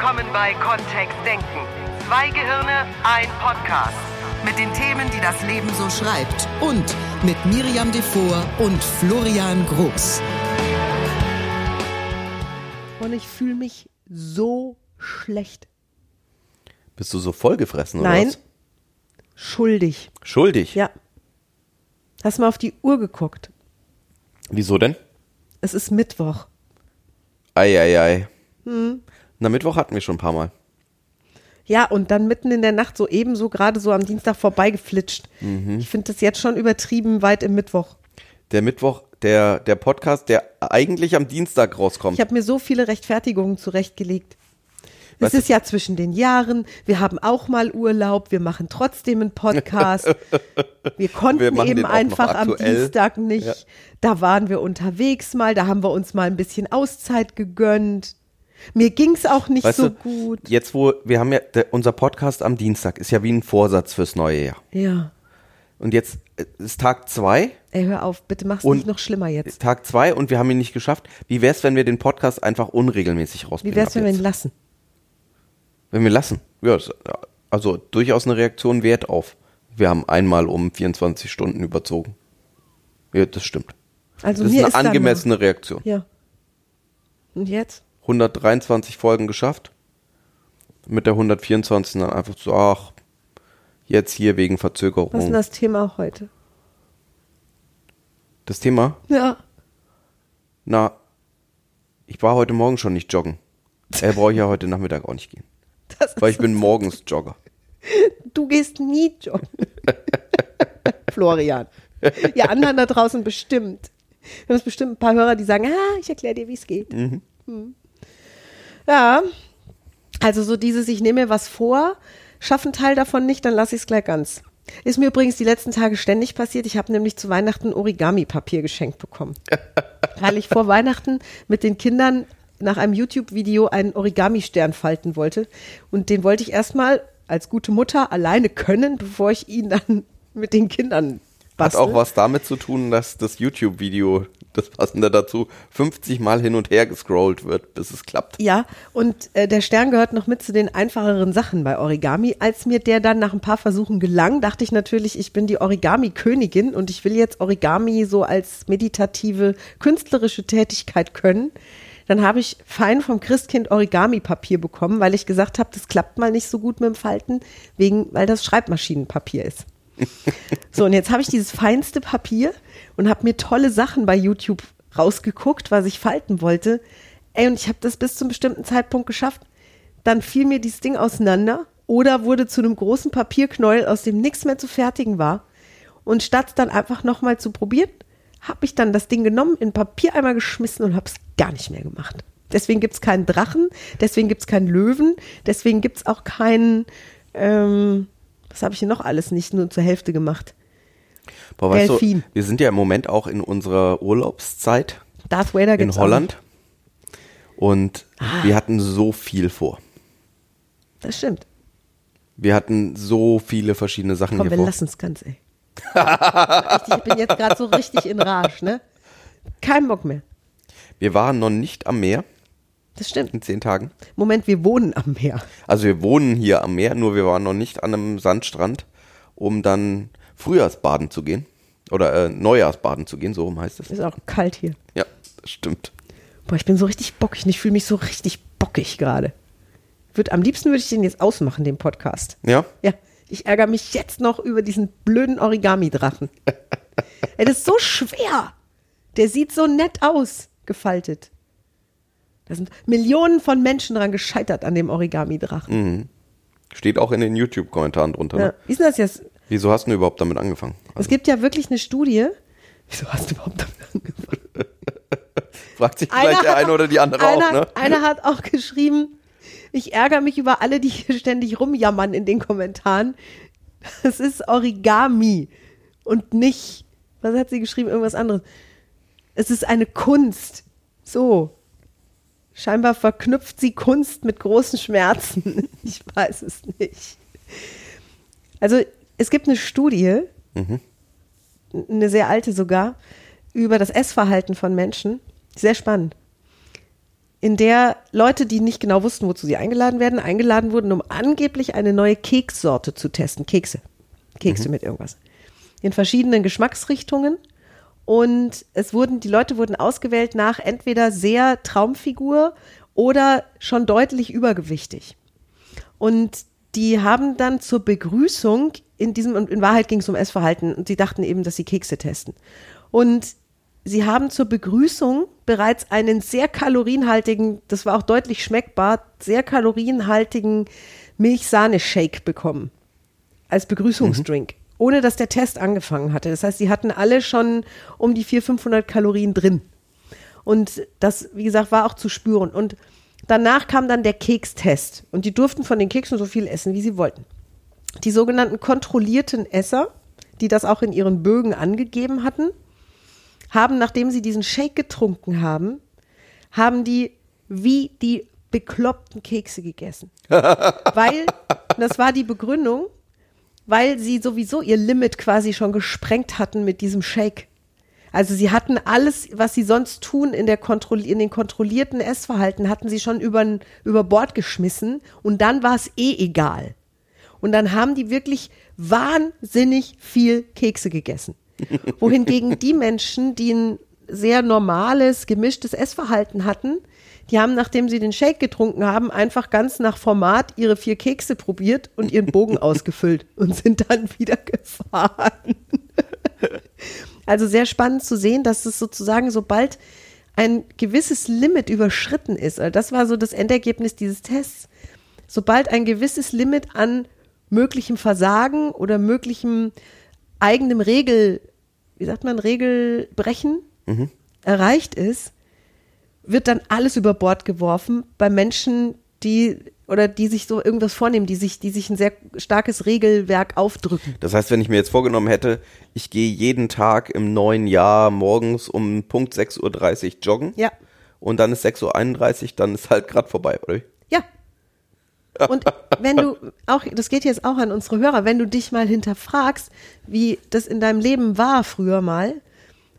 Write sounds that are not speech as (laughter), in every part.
willkommen bei Kontext Denken. Zwei Gehirne, ein Podcast. Mit den Themen, die das Leben so schreibt. Und mit Miriam Devor und Florian Groß. Und ich fühle mich so schlecht. Bist du so vollgefressen oder Nein. was? Schuldig. Schuldig? Ja. Hast mal auf die Uhr geguckt. Wieso denn? Es ist Mittwoch. Eieiei. Ei, ei. Hm. Na, Mittwoch hatten wir schon ein paar Mal. Ja, und dann mitten in der Nacht so ebenso gerade so am Dienstag vorbeigeflitscht. Mhm. Ich finde das jetzt schon übertrieben weit im Mittwoch. Der Mittwoch, der, der Podcast, der eigentlich am Dienstag rauskommt. Ich habe mir so viele Rechtfertigungen zurechtgelegt. Es Weißt du- ist ja zwischen den Jahren, wir haben auch mal Urlaub, wir machen trotzdem einen Podcast. (laughs) Wir konnten Wir eben einfach am. Dienstag nicht. Ja. Da waren wir unterwegs mal, da haben wir uns mal ein bisschen Auszeit gegönnt. Mir ging's auch nicht weißt so du, gut. jetzt wo, wir haben ja, der, unser Podcast am Dienstag ist ja wie ein Vorsatz fürs neue Jahr. Ja. Und jetzt äh, ist Tag zwei, Ey, hör auf, bitte mach's Und- nicht noch schlimmer jetzt. Tag zwei und wir haben ihn nicht geschafft. Wie wär's, wenn wir den Podcast einfach unregelmäßig Wie rausbringen? wär's, ab wenn wir jetzt? ihn lassen? Wenn wir lassen. Ja, also durchaus eine Reaktion wert auf. Wir haben einmal um 24 Stunden überzogen. Ja, das stimmt. Also Das ist eine angemessene Reaktion. Ja. Und jetzt? 123 Folgen geschafft. Mit der 124 dann einfach so, ach, jetzt hier wegen Was ist denn Verzögerung. das Thema heute? Das Thema? Ja. Na, ich war heute Morgen schon nicht joggen. Er brauche ich ja heute Nachmittag auch nicht gehen. (laughs) Weil ich bin morgens Jogger. (laughs) Du gehst nie joggen. (laughs) Florian. Ihr anderen da draußen bestimmt. Wir haben bestimmt ein paar Hörer, die sagen, ah, ich erkläre dir, wie es geht. Hm. Ja, also so dieses, ich nehme mir was vor, schaffe einen Teil davon nicht, dann lasse ich es gleich ganz. Ist mir übrigens die letzten Tage ständig passiert. Ich habe nämlich zu Weihnachten Origami-Papier geschenkt bekommen. (laughs) weil ich vor Weihnachten mit den Kindern nach einem YouTube-Video einen Origami-Stern falten wollte. Und den wollte ich erstmal als gute Mutter alleine können, bevor ich ihn dann mit den Kindern Hat bastel. auch was damit zu tun, dass das YouTube-Video, das passende dazu, 50 Mal hin und her gescrollt wird, bis es klappt. Ja, und äh, der Stern gehört noch mit zu den einfacheren Sachen bei Origami. Als mir der dann nach ein paar Versuchen gelang, dachte ich natürlich, ich bin die Origami-Königin und ich will jetzt Origami so als meditative, künstlerische Tätigkeit können. Dann habe ich fein vom Christkind Origami-Papier bekommen, weil ich gesagt habe, das klappt mal nicht so gut mit dem Falten, wegen, weil das Schreibmaschinenpapier ist. So, und jetzt habe ich dieses feinste Papier und habe mir tolle Sachen bei YouTube rausgeguckt, was ich falten wollte. Ey, und ich habe das bis zum bestimmten Zeitpunkt geschafft. Dann fiel mir dieses Ding auseinander oder wurde zu einem großen Papierknäuel, aus dem nichts mehr zu fertigen war. Und statt dann einfach nochmal zu probieren, habe ich dann das Ding genommen, in Papiereimer geschmissen und habe es gar nicht mehr gemacht. Deswegen gibt es keinen Drachen, deswegen gibt es keinen Löwen, deswegen gibt es auch keinen, ähm, was habe ich hier noch alles nicht nur zur Hälfte gemacht? Boah, weißt du, Delfin. wir sind ja im Moment auch in unserer Urlaubszeit Darth Vader in Holland. Und Ah. wir hatten so viel vor. Das stimmt. Wir hatten so viele verschiedene Sachen Komm, hier wir vor. lassen es ganz, ey. Richtig, ich bin jetzt gerade so richtig in Rage, ne? Kein Bock mehr. Wir waren noch nicht am Meer Das stimmt. in zehn Tagen. Moment, wir wohnen am Meer. Also wir wohnen hier am Meer, nur wir waren noch nicht an einem Sandstrand, um dann Frühjahrsbaden zu gehen. Oder äh, Neujahrsbaden zu gehen, so rum heißt es. Ist auch kalt hier. Ja, das stimmt. Boah, ich bin so richtig bockig und ich fühle mich so richtig bockig gerade. Würd, am liebsten würde ich den jetzt ausmachen, den Podcast. Ja? Ja, ich ärgere mich jetzt noch über diesen blöden Origami-Drachen. (laughs) Ey, das ist so schwer. Der sieht so nett aus, gefaltet. Da sind Millionen von Menschen dran gescheitert an dem Origami-Drachen. Steht auch in den YouTube-Kommentaren drunter. Ja. Ne? Wie ist denn das jetzt? Wieso hast du überhaupt damit angefangen? Es gibt ja wirklich eine Studie. Wieso hast du überhaupt damit angefangen? (laughs) Fragt sich vielleicht der hat eine oder die andere einer, auch, ne? Einer hat auch geschrieben, ich ärgere mich über alle, die hier ständig rumjammern in den Kommentaren. Das ist Origami und nicht, was hat sie geschrieben, irgendwas anderes. Es ist eine Kunst. So. Scheinbar verknüpft sie Kunst mit großen Schmerzen. (laughs) Ich weiß es nicht. Also es gibt eine Studie, eine sehr alte sogar, über das Essverhalten von Menschen. Sehr spannend. in der Leute, die nicht genau wussten, wozu sie eingeladen werden, eingeladen wurden, um angeblich eine neue Kekssorte zu testen. Kekse. Kekse mit irgendwas. In verschiedenen Geschmacksrichtungen. Und es wurden, die Leute wurden ausgewählt nach entweder sehr Traumfigur oder schon deutlich übergewichtig. Und die haben dann zur Begrüßung in diesem, und in Wahrheit ging es um Essverhalten und sie dachten eben, dass sie Kekse testen. Und sie haben zur Begrüßung bereits einen sehr kalorienhaltigen, das war auch deutlich schmeckbar, sehr kalorienhaltigen Milchsahne-Shake bekommen. Als Begrüßungsdrink. Ohne dass der Test angefangen hatte. Das heißt, sie hatten alle schon um die 400, 500 Kalorien drin. Und das, wie gesagt, war auch zu spüren. Und danach kam dann der Kekstest. Und die durften von den Keksen so viel essen, wie sie wollten. Die sogenannten kontrollierten Esser, die das auch in ihren Bögen angegeben hatten, haben, nachdem sie diesen Shake getrunken haben, haben die wie die bekloppten Kekse gegessen. (laughs) weil, das war die Begründung, weil sie sowieso ihr Limit quasi schon gesprengt hatten mit diesem Shake. Also sie hatten alles, was sie sonst tun in, der Kontroll in den kontrollierten Essverhalten, hatten sie schon über, über Bord geschmissen und dann war es eh egal. Und dann haben die wirklich wahnsinnig viel Kekse gegessen. (laughs) Wohingegen die Menschen, die ein sehr normales, gemischtes Essverhalten hatten, die haben, nachdem sie den Shake getrunken haben, einfach ganz nach Format ihre vier Kekse probiert und ihren Bogen (laughs) ausgefüllt und sind dann wieder gefahren. also sehr spannend zu sehen, dass es sozusagen, sobald ein gewisses Limit überschritten ist, also das war so das Endergebnis dieses Tests, sobald ein gewisses Limit an möglichem Versagen oder möglichem eigenem Regel, wie sagt man, Regelbrechen erreicht ist, wird dann alles über Bord geworfen bei Menschen, die oder die sich so irgendwas vornehmen, die sich, die sich ein sehr starkes Regelwerk aufdrücken. Das heißt, wenn ich mir jetzt vorgenommen hätte, ich gehe jeden Tag im neuen Jahr morgens um Punkt 6.30 Uhr joggen Ja, und dann ist 6.31 Uhr, dann ist halt gerade vorbei, oder? ja. Und wenn du auch, das geht jetzt auch an unsere Hörer, wenn du dich mal hinterfragst, wie das in deinem Leben war früher mal,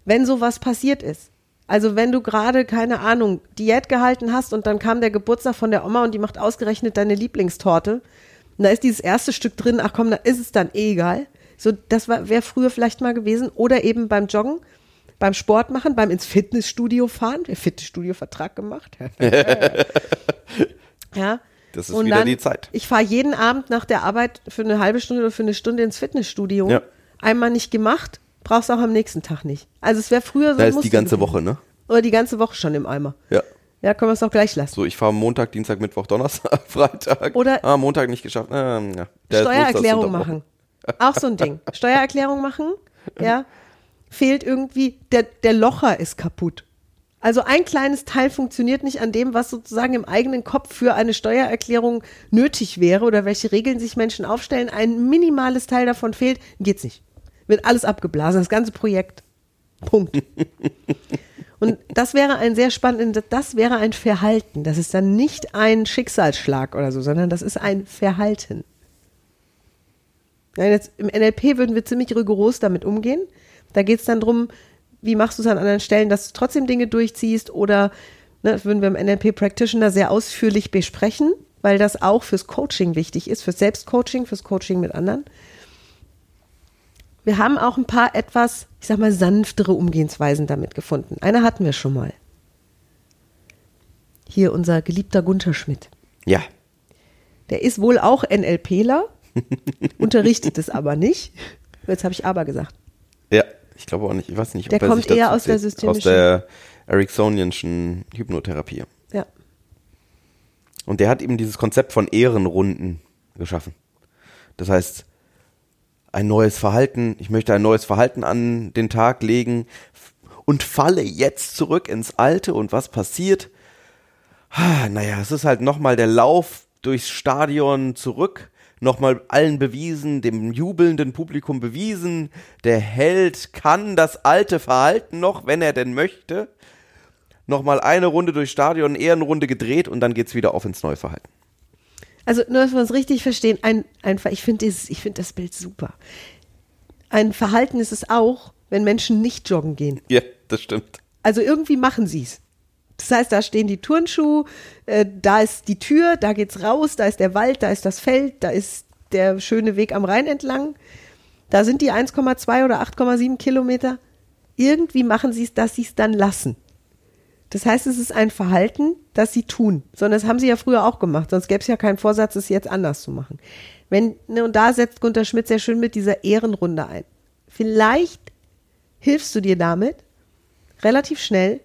wenn sowas passiert ist. Also wenn du gerade, keine Ahnung, Diät gehalten hast und dann kam der Geburtstag von der Oma und die macht ausgerechnet deine Lieblingstorte. Und da ist dieses erste Stück drin, ach komm, da ist es dann eh egal. So, das wäre früher vielleicht mal gewesen. Oder eben beim Joggen, beim Sport machen, beim ins Fitnessstudio fahren. Der Fitnessstudio-Vertrag gemacht. (laughs) ja. Das ist wieder die Zeit. Ich fahre jeden Abend nach der Arbeit für eine halbe Stunde oder für eine Stunde ins Fitnessstudio. Ja. Einmal nicht gemacht, brauchst du auch am nächsten Tag nicht. Also es wäre früher so. Da ist die ganze. Woche, ne? Oder die ganze Woche schon im Eimer. Ja. Ja, können wir es auch gleich lassen. So, ich fahre Montag, Dienstag, Mittwoch, Donnerstag, (laughs) Freitag. Oder- ah, Montag nicht geschafft. Ähm, ja. Steuererklärung machen. Auch so ein Ding. (laughs) Steuererklärung machen, ja. Fehlt irgendwie, der, der Locher ist kaputt. Also ein kleines Teil funktioniert nicht an dem, was sozusagen im eigenen Kopf für eine Steuererklärung nötig wäre oder welche Regeln sich Menschen aufstellen. Ein minimales Teil davon fehlt, geht's nicht. Wird alles abgeblasen, das ganze Projekt. Punkt. (laughs) Und das wäre ein sehr spannendes, das wäre ein Verhalten. Das ist dann nicht ein Schicksalsschlag oder so, sondern das ist ein Verhalten. Ja, jetzt, Im NLP würden wir ziemlich rigoros damit umgehen. Da geht es dann drum, wie machst du es an anderen Stellen, dass du trotzdem Dinge durchziehst oder ne, das würden wir im NLP Practitioner sehr ausführlich besprechen, weil das auch fürs Coaching wichtig ist, fürs Selbstcoaching, fürs Coaching mit anderen. Wir haben auch ein paar etwas, ich sag mal, sanftere Umgehensweisen damit gefunden. Eine hatten wir schon mal. Hier unser geliebter Gunther Schmidt. Ja. Der ist wohl auch NLPler, (laughs) unterrichtet es aber nicht. Jetzt habe ich aber gesagt. Ja. Ich glaube auch nicht. Ich weiß nicht, Der ob er kommt eher aus der systemischen- Aus der Ericksonianschen Hypnotherapie. Ja. Und der hat eben dieses Konzept von Ehrenrunden geschaffen. Das heißt, ein neues Verhalten, ich möchte ein neues Verhalten an den Tag legen und falle jetzt zurück ins Alte und was passiert? Naja, es ist halt nochmal der Lauf durchs Stadion zurück, nochmal allen bewiesen, dem jubelnden Publikum bewiesen, der Held kann das alte Verhalten noch, wenn er denn möchte. Nochmal eine Runde durchs Stadion, Ehrenrunde gedreht und dann geht's wieder auf ins neue Verhalten. Also nur, dass wir uns richtig verstehen, ein, einfach, ich finde finde das Bild super. Ein Verhalten ist es auch, wenn Menschen nicht joggen gehen. Ja, das stimmt. Also irgendwie machen sie es. Das heißt, da stehen die Turnschuhe, äh, da ist die Tür, da geht's raus, da ist der Wald, da ist das Feld, da ist der schöne Weg am Rhein entlang. Da sind die 1,2 oder 8,7 Kilometer. Irgendwie machen sie es, dass sie es dann lassen. Das heißt, es ist ein Verhalten, das sie tun. Sondern das haben sie ja früher auch gemacht. Sonst gäbe es ja keinen Vorsatz, es jetzt anders zu machen. Wenn, ne, und da setzt Gunter Schmidt sehr schön mit dieser Ehrenrunde ein. Vielleicht hilfst du dir damit relativ schnell,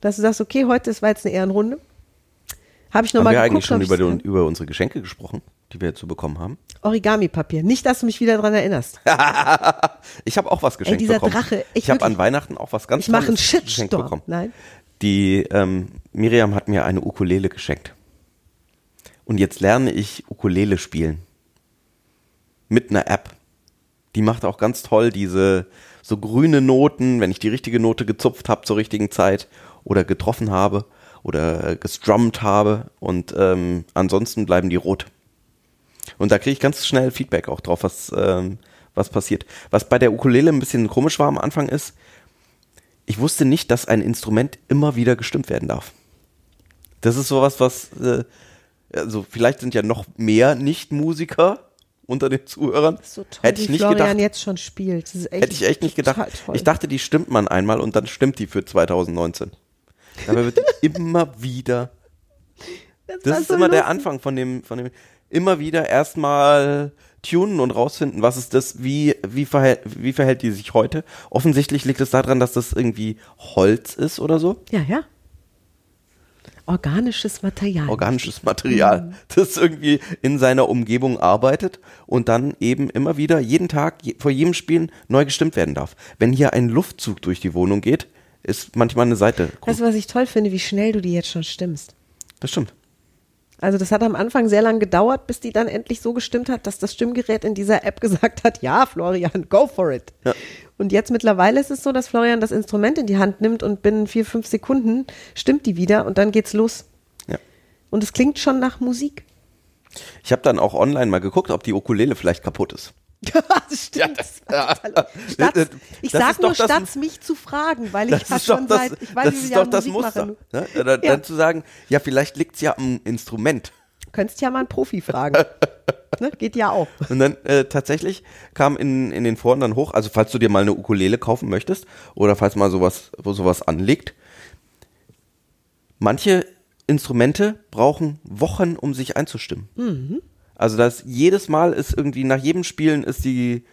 dass du sagst, okay, heute ist war jetzt eine Ehrenrunde. Habe ich Haben nochmal wir geguckt. eigentlich schon über, den, über unsere Geschenke gesprochen, die wir zu bekommen haben? Origami-Papier. Nicht, dass du mich wieder dran erinnerst. (laughs) Ich habe auch was geschenkt dieser bekommen. Drache, ich ich habe an Weihnachten auch was ganz Ich mache einen geschenkt bekommen. Nein. Die ähm, Miriam hat mir eine Ukulele geschenkt. Und jetzt lerne ich Ukulele spielen. Mit einer App. Die macht auch ganz toll diese so grüne Noten, wenn ich die richtige Note gezupft habe zur richtigen Zeit oder getroffen habe oder gestrummt habe und ähm, ansonsten bleiben die rot. Und da kriege ich ganz schnell Feedback auch drauf, was, ähm, was passiert. Was bei der Ukulele ein bisschen komisch war am Anfang ist, ich wusste nicht, dass ein Instrument immer wieder gestimmt werden darf. Das ist sowas, was, äh, also vielleicht sind ja noch mehr Nicht-Musiker unter den Zuhörern. So toll, Hätte ich nicht Florian gedacht. jetzt schon spielt. Das Hätte ich echt nicht gedacht. Ich dachte, die stimmt man einmal und dann stimmt die für 2019. Dabei wird (laughs) immer wieder. war Das ist so immer der lustig. Anfang von dem, von dem. Immer wieder erstmal tunen und rausfinden, was ist das, wie, wie, verhält, wie verhält die sich heute. Offensichtlich liegt es daran, dass das irgendwie Holz ist oder so. Ja, ja. Organisches Material. organisches Material, das irgendwie in seiner Umgebung arbeitet und dann eben immer wieder jeden Tag je, vor jedem Spielen neu gestimmt werden darf. Wenn hier ein Luftzug durch die Wohnung geht, ist manchmal eine Seite. Weißt du, was ich toll finde, wie schnell du die jetzt schon stimmst? Das stimmt. Also das hat am Anfang sehr lang gedauert, bis die dann endlich so gestimmt hat, dass das Stimmgerät in dieser App (laughs) gesagt hat, ja, Florian, go for it. Ja. Und jetzt mittlerweile ist es so, dass Florian das Instrument in die Hand nimmt und binnen vier, fünf Sekunden stimmt die wieder und dann geht's los. Ja. Und es klingt schon nach Musik. Ich habe dann auch online mal geguckt, ob die Ukulele vielleicht kaputt ist. (laughs) das stimmt. Ja. Statt, ich Das sag ist doch nur, das- statt mich zu fragen, weil ich Das ja schon das, seit, ich weiß das, nicht, wie das Musik Muster. mache. Ne? Dann, Ja. dann zu sagen, ja, vielleicht liegt's ja am Instrument. Könntest ja mal einen Profi fragen. (laughs) ne? Geht ja auch. Und dann äh, tatsächlich kam in, in den Foren dann hoch, also falls du dir mal eine Ukulele kaufen möchtest oder falls mal sowas, wo sowas anliegt, manche Instrumente brauchen Wochen, um sich einzustimmen. Also das jedes Mal ist irgendwie, nach jedem Spielen ist die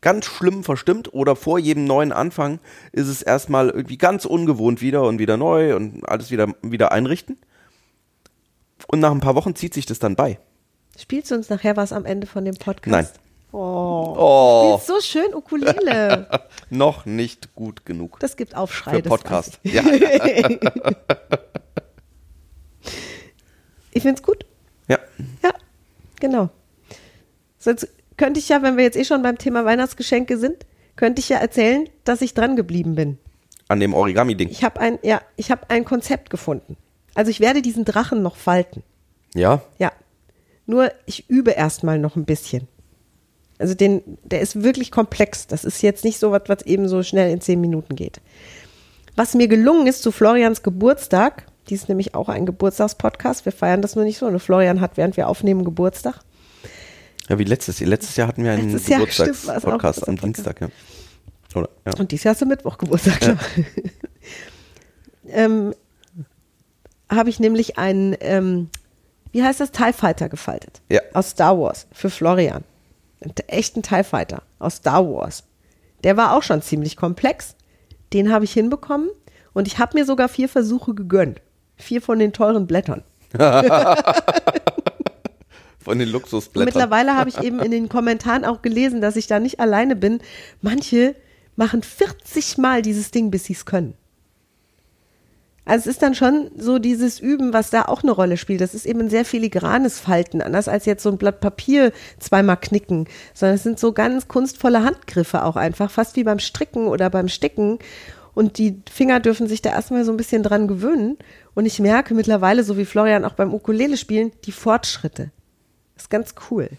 ganz schlimm verstimmt oder vor jedem neuen Anfang ist es erstmal irgendwie ganz ungewohnt wieder und wieder neu und alles wieder, wieder einrichten. Und nach ein paar Wochen zieht sich das dann bei. Spielst du uns nachher was am Ende von dem Podcast? Nein. Oh. Oh. So schön Ukulele. (laughs) Noch nicht gut genug. Das gibt Aufschrei. Für Podcast. Ja. (laughs) Ich, ich finde es gut. Genau. Sonst könnte ich ja, wenn wir jetzt eh schon beim Thema Weihnachtsgeschenke sind, könnte ich ja erzählen, dass ich dran geblieben bin. An dem Origami-Ding. Ich habe ein, ja, ich habe ein Konzept gefunden. Also ich werde diesen Drachen noch falten. Ja. Ja. Nur ich übe erstmal noch ein bisschen. Also den, der ist wirklich komplex. Das ist jetzt nicht so was, was eben so schnell in zehn Minuten geht. Was mir gelungen ist zu Florians Geburtstag, dies ist nämlich auch ein Geburtstagspodcast, wir feiern das nur nicht so, nur Florian hat, während wir aufnehmen, Geburtstag. Ja, wie letztes Jahr. Letztes Jahr hatten wir einen Geburtstagspodcast am. Dienstag, ja. Oder? Ja. Und dieses Jahr hast du Mittwoch Geburtstag, klar. (laughs) ähm, habe ich nämlich einen, ähm, wie heißt das, TIE Fighter gefaltet. Ja. Aus Star Wars für Florian. Einen echten TIE Fighter aus Star Wars. Der war auch schon ziemlich komplex. Den habe ich hinbekommen und ich habe mir sogar vier Versuche gegönnt. Vier von den teuren Blättern. (laughs) Von den Und Luxusblättern. mittlerweile habe ich eben in den Kommentaren auch gelesen, dass ich da nicht alleine bin. Manche machen 40 Mal dieses Ding, bis sie es können. Also es ist dann schon so dieses Üben, was da auch eine Rolle spielt. Das ist eben ein sehr filigranes Falten, anders als jetzt so ein Blatt Papier zweimal knicken, sondern es sind so ganz kunstvolle Handgriffe auch einfach, fast wie beim Stricken oder beim Sticken. Und die Finger dürfen sich da erstmal so ein bisschen dran gewöhnen. Und ich merke mittlerweile, so wie Florian auch beim Ukulele spielen, die Fortschritte. Das ist ganz cool.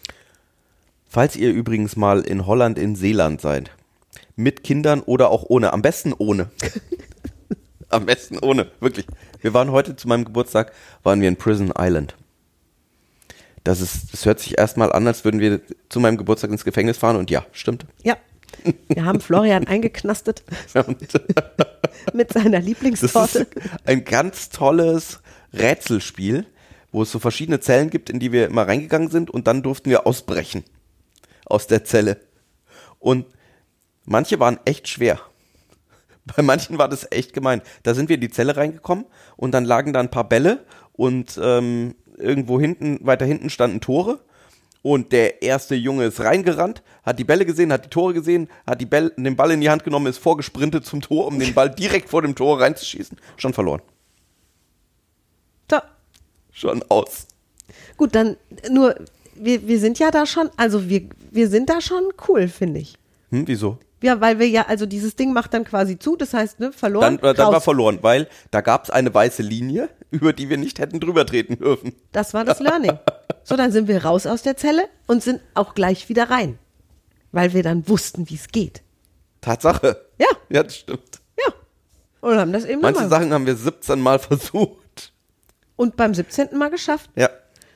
Falls ihr übrigens mal in Holland, in Seeland seid, mit Kindern oder auch ohne, am besten ohne. (laughs) Am besten ohne, wirklich. Wir waren heute zu meinem Geburtstag, waren wir in Prison Island. Das ist, das hört sich erstmal an, als würden wir zu meinem Geburtstag ins Gefängnis fahren und ja, stimmt. Ja. Wir haben Florian eingeknastet mit seiner Lieblingstorte. ein ganz tolles Rätselspiel, wo es so verschiedene Zellen gibt, in die wir immer reingegangen sind und dann durften wir ausbrechen aus der Zelle. Und manche waren echt schwer. Bei manchen war das echt gemein. Da sind wir in die Zelle reingekommen und dann lagen da ein paar Bälle und ähm, irgendwo hinten, weiter hinten standen Tore. Und der erste Junge ist reingerannt, hat die Bälle gesehen, hat die Tore gesehen, hat die Bälle, den Ball in die Hand genommen, ist vorgesprintet zum Tor, um den Ball direkt vor dem Tor reinzuschießen. Schon verloren. So. Schon aus. Gut, dann nur, wir, wir sind ja da schon, also wir, wir sind da schon cool, finde ich. Hm, wieso? Ja, weil wir ja, also dieses Ding macht dann quasi zu, das heißt, ne, verloren. Dann, äh, dann war verloren, weil da gab es eine weiße Linie, (laughs) über die wir nicht hätten drüber treten dürfen. Das war das Learning. (laughs) So, dann sind wir raus aus der Zelle und sind auch gleich wieder rein. Weil wir dann wussten, wie es geht. Tatsache. Ja. Ja, das stimmt. Ja. Und haben das eben Manche nochmal. Sachen haben wir 17 Mal (laughs) versucht. Und beim 17. Mal geschafft. Ja,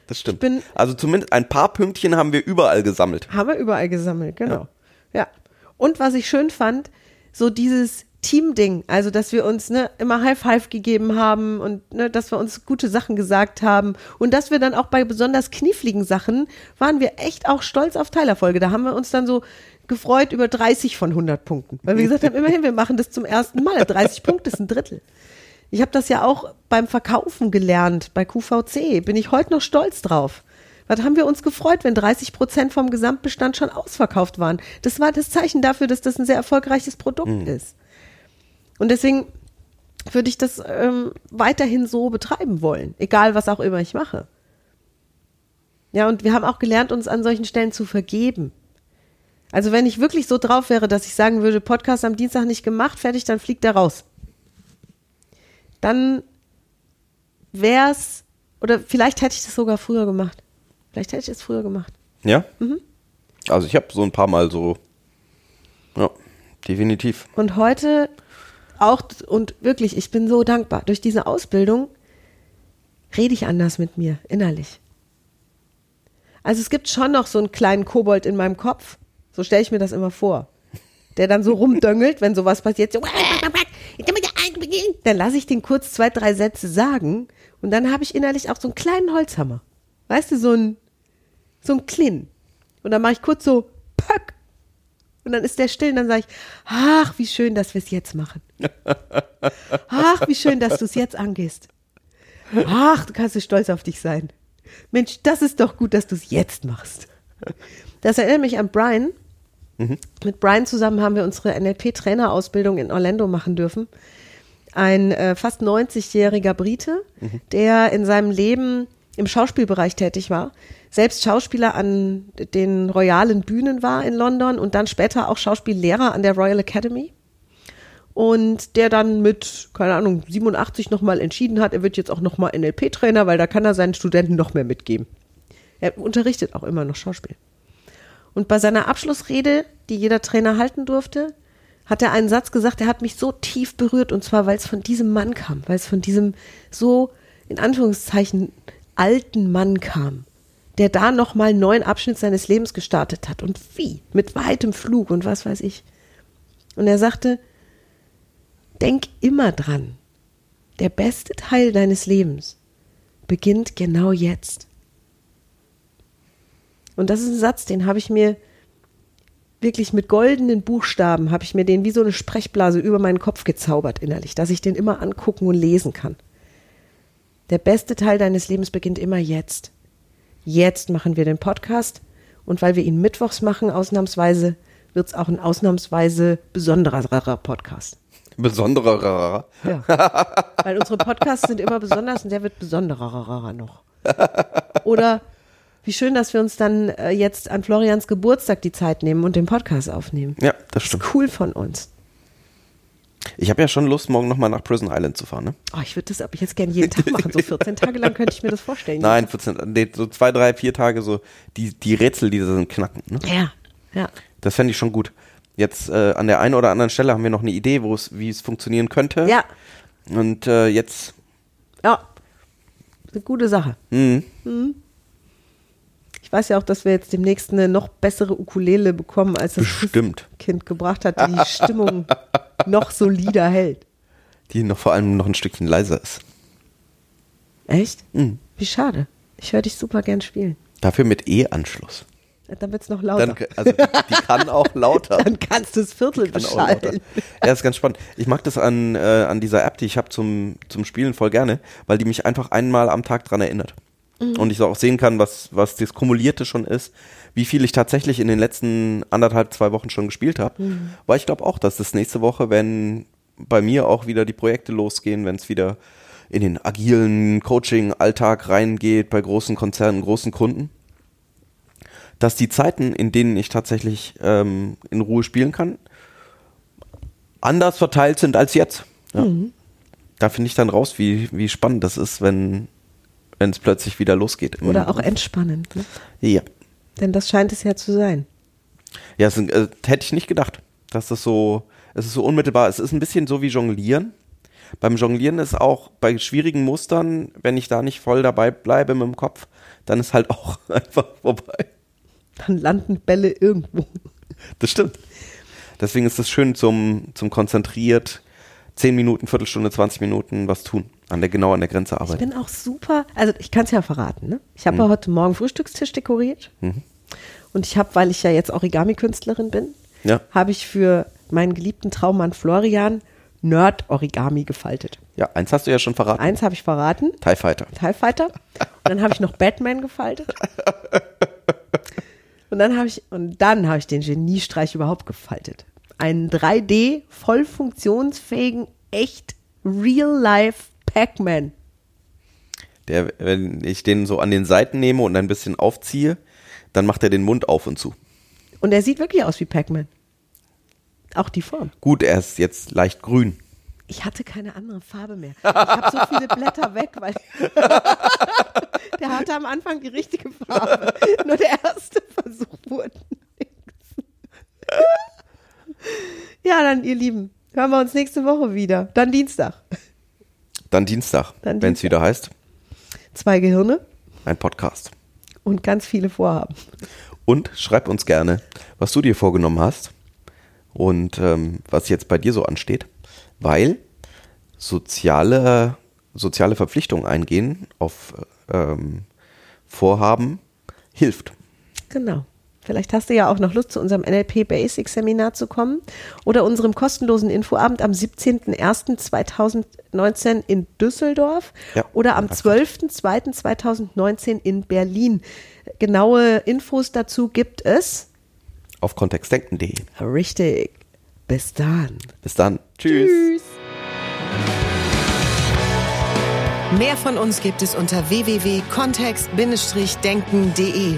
das stimmt. bin- also zumindest ein paar Pünktchen haben wir überall gesammelt. Haben wir überall gesammelt, genau. Ja. Und was ich schön fand, so dieses Team-Ding, also dass wir uns ne, immer High Five gegeben haben und ne, dass wir uns gute Sachen gesagt haben und dass wir dann auch bei besonders kniffligen Sachen waren wir echt auch stolz auf Teilerfolge. Da haben wir uns dann so gefreut über 30 von 100 Punkten, weil wir gesagt haben, (laughs) immerhin, wir machen das zum ersten Mal. 30 Punkte ist ein Drittel. Ich habe das ja auch beim Verkaufen gelernt, bei QVC. Bin ich heute noch stolz drauf. Was haben wir uns gefreut, wenn 30 Prozent vom Gesamtbestand schon ausverkauft waren? Das war das Zeichen dafür, dass das ein sehr erfolgreiches Produkt ist. Und deswegen würde ich das ähm, weiterhin so betreiben wollen, egal was auch immer ich mache. Ja, und wir haben auch gelernt, uns an solchen Stellen zu vergeben. Also wenn ich wirklich so drauf wäre, dass ich sagen würde, Podcast am Dienstag nicht gemacht, fertig, dann fliegt er raus. Dann wär's, oder vielleicht hätte ich das sogar früher gemacht. Vielleicht hätte ich es früher gemacht. Ja? Mhm. Also ich habe so ein paar Mal so. Ja, definitiv. Und heute auch, und wirklich, ich bin so dankbar. Durch diese Ausbildung rede ich anders mit mir, innerlich. Also es gibt schon noch so einen kleinen Kobold in meinem Kopf. So stelle ich mir das immer vor. Der dann so rumdöngelt, wenn sowas passiert. So, dann lasse ich den kurz zwei, drei Sätze sagen und dann habe ich innerlich auch so einen kleinen Holzhammer. Weißt du, so ein, so ein Klin. Und dann mache ich kurz so, pack. Und dann ist der still und dann sage ich, ach, wie schön, dass wir es jetzt machen. (laughs) Ach, wie schön, dass du es jetzt angehst. Ach, du kannst so stolz auf dich sein. Mensch, das ist doch gut, dass du es jetzt machst. Das erinnert mich an Brian. Mit Brian zusammen haben wir unsere NLP-Trainerausbildung in Orlando machen dürfen. Ein äh, fast 90-jähriger Brite, der in seinem Leben im Schauspielbereich tätig war, selbst Schauspieler an den royalen Bühnen war in London und dann später auch Schauspiellehrer an der Royal Academy. Und der dann mit, keine Ahnung, 87 nochmal entschieden hat, er wird jetzt auch nochmal NLP-Trainer, weil da kann er seinen Studenten noch mehr mitgeben. Er unterrichtet auch immer noch Schauspiel. Und bei seiner Abschlussrede, die jeder Trainer halten durfte, hat er einen Satz gesagt, der hat mich so tief berührt, und zwar, weil es von diesem Mann kam, weil es von diesem so, in Anführungszeichen, alten Mann kam, der da nochmal einen neuen Abschnitt seines Lebens gestartet hat. Und wie? Mit weitem Flug und was weiß ich. Und er sagte, denk immer dran, der beste Teil deines Lebens beginnt genau jetzt. Und das ist ein Satz, den habe ich mir wirklich mit goldenen Buchstaben, habe ich mir den wie so eine Sprechblase über meinen Kopf gezaubert innerlich, dass ich den immer angucken und lesen kann. Der beste Teil deines Lebens beginnt immer jetzt. Jetzt machen wir den Podcast und weil wir ihn mittwochs machen, ausnahmsweise, wird es auch ein ausnahmsweise besonderer Podcast. Besonderer. Ja. (laughs) Weil unsere Podcasts sind immer besonders und der wird besonderer noch. Oder wie schön, dass wir uns dann äh, jetzt an Florians Geburtstag die Zeit nehmen und den Podcast aufnehmen. Ja, das stimmt. Cool von uns. Ich habe ja schon Lust, morgen nochmal nach Prison Island zu fahren, ne? Oh, ich würde das aber jetzt gerne jeden Tag machen. So (laughs) 14 Tage lang könnte ich mir das vorstellen. Nein, 14, nee, so zwei, drei, vier Tage so die, die Rätsel, die da sind, knacken. Ne? Ja, ja. Das fände ich schon gut. Jetzt äh, an der einen oder anderen Stelle haben wir noch eine Idee, wie es funktionieren könnte. Ja, Und äh, jetzt, Ja, eine gute Sache. hm, Ich weiß ja auch, dass wir jetzt demnächst eine noch bessere Ukulele bekommen, als das bestimmt. Kind gebracht hat, die die Stimmung (laughs) noch solider hält. Die noch vor allem noch ein Stückchen leiser ist. Echt? Mhm. Wie schade. Ich höre dich super gern spielen. Dafür mit E-Anschluss. Dann wird's noch lauter. Dann, also die, kann auch lauter. (laughs) Dann kannst du das Viertel Kann beschallen. Ja, ist ganz spannend. Ich mag das an, äh, an dieser App, die ich habe zum, zum Spielen voll gerne, weil die mich einfach einmal am Tag dran erinnert. Und ich so auch sehen kann, was, was das Kumulierte schon ist, wie viel ich tatsächlich in den letzten anderthalb, zwei Wochen schon gespielt habe. Weil ich glaube auch, dass das nächste Woche, wenn bei mir auch wieder die Projekte losgehen, wenn es wieder in den agilen Coaching-Alltag reingeht, bei großen Konzernen, großen Kunden, dass die Zeiten, in denen ich tatsächlich ähm, in Ruhe spielen kann, anders verteilt sind als jetzt. Ja. Mhm. Da finde ich dann raus, wie, wie spannend das ist, wenn wenn es plötzlich wieder losgeht. Oder auch entspannend. Ne? Ja, Denn das scheint es ja zu sein. ja sind, äh, hätte ich nicht gedacht, dass das so, es ist so unmittelbar. Es ist ein bisschen so wie Jonglieren. Beim Jonglieren ist auch bei schwierigen Mustern, wenn ich da nicht voll dabei bleibe mit dem Kopf, dann ist halt (laughs) auch einfach vorbei. Dann landen Bälle irgendwo. Das stimmt. Deswegen ist es schön zum, zum konzentriert 10 Minuten, Viertelstunde, 20 Minuten was tun. An der, genau an der Grenze Ich arbeiten. bin auch super, also ich kann es ja verraten, ne? Ich habe ja heute Morgen Frühstückstisch dekoriert. Und ich habe, weil ich ja jetzt Origami-Künstlerin bin, Ja. habe ich für meinen geliebten Traummann Florian Nerd-Origami gefaltet. Ja, eins hast du ja schon verraten. Eins habe ich verraten, TIE Fighter. TIE Fighter. Und dann habe ich noch Batman gefaltet. (laughs) Und dann habe ich, und dann habe ich den Geniestreich überhaupt gefaltet. Einen 3D, voll funktionsfähigen, echt real-life Pac-Man. Der, wenn ich den so an den Seiten nehme und ein bisschen aufziehe, dann macht er den Mund auf und zu. Und er sieht wirklich aus wie Pac-Man. Auch die Form. Gut, er ist jetzt leicht grün. Ich hatte keine andere Farbe mehr. Ich habe so viele Blätter weg, weil (laughs) der hatte am Anfang die richtige Farbe. Nur der erste Versuch wurde nichts. Ja, dann ihr Lieben, hören wir uns nächste Woche wieder. Dann Dienstag. Dann Dienstag, wenn es wieder heißt, Zwei Gehirne ein Podcast. und ganz viele Vorhaben. Und schreib uns gerne, was du dir vorgenommen hast und ähm, was jetzt bei dir so ansteht, weil soziale, soziale Verpflichtungen eingehen auf ähm, Vorhaben hilft. Genau. Vielleicht hast du ja auch noch Lust, zu unserem NLP Basic Seminar zu kommen oder unserem kostenlosen Infoabend am 17.01.2019 in Düsseldorf Ja, oder am in Erfurt. 12.02.2019 in Berlin. Genaue Infos dazu gibt es. Auf kontextdenken.de. Richtig. Bis dann. Bis dann. Tschüss. Mehr von uns gibt es unter www.kontext-denken.de.